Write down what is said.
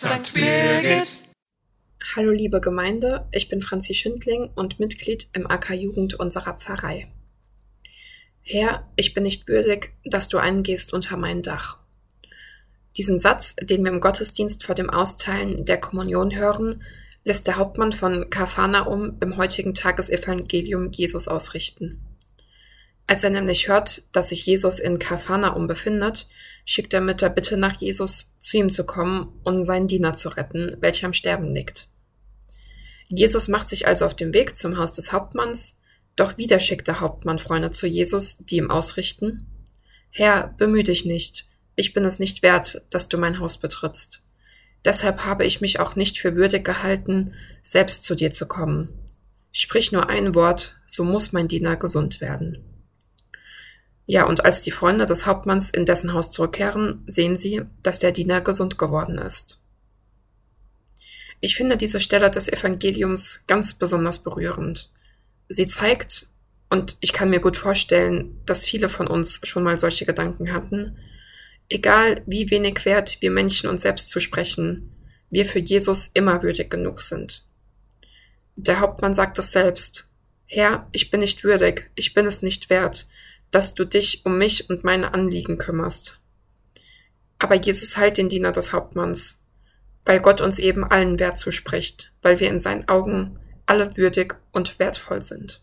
St. Birgit. Hallo liebe Gemeinde, ich bin Franzi Schindling und Mitglied im AK Jugend unserer Pfarrei. Herr, ich bin nicht würdig, dass du eingehst unter mein Dach. Diesen Satz, den wir im Gottesdienst vor dem Austeilen der Kommunion hören, lässt der Hauptmann von Kapharnaum im heutigen Tagesevangelium Jesus ausrichten. Als er nämlich hört, dass sich Jesus in Kapharnaum befindet, schickt er mit der Bitte nach Jesus, zu ihm zu kommen, um seinen Diener zu retten, welcher am Sterben liegt. Jesus macht sich also auf den Weg zum Haus des Hauptmanns, doch wieder schickt der Hauptmann Freunde zu Jesus, die ihm ausrichten, Herr, bemühe dich nicht, ich bin es nicht wert, dass du mein Haus betrittst. Deshalb habe ich mich auch nicht für würdig gehalten, selbst zu dir zu kommen. Sprich nur ein Wort, so muss mein Diener gesund werden. Ja, und als die Freunde des Hauptmanns in dessen Haus zurückkehren, sehen sie, dass der Diener gesund geworden ist. Ich finde diese Stelle des Evangeliums ganz besonders berührend. Sie zeigt, und ich kann mir gut vorstellen, dass viele von uns schon mal solche Gedanken hatten, egal wie wenig wert wir Menschen uns selbst zusprechen, wir für Jesus immer würdig genug sind. Der Hauptmann sagt es selbst. Herr, ich bin nicht würdig, ich bin es nicht wert, dass du dich um mich und meine Anliegen kümmerst. Aber Jesus heilt den Diener des Hauptmanns, weil Gott uns eben allen Wert zuspricht, weil wir in seinen Augen alle würdig und wertvoll sind.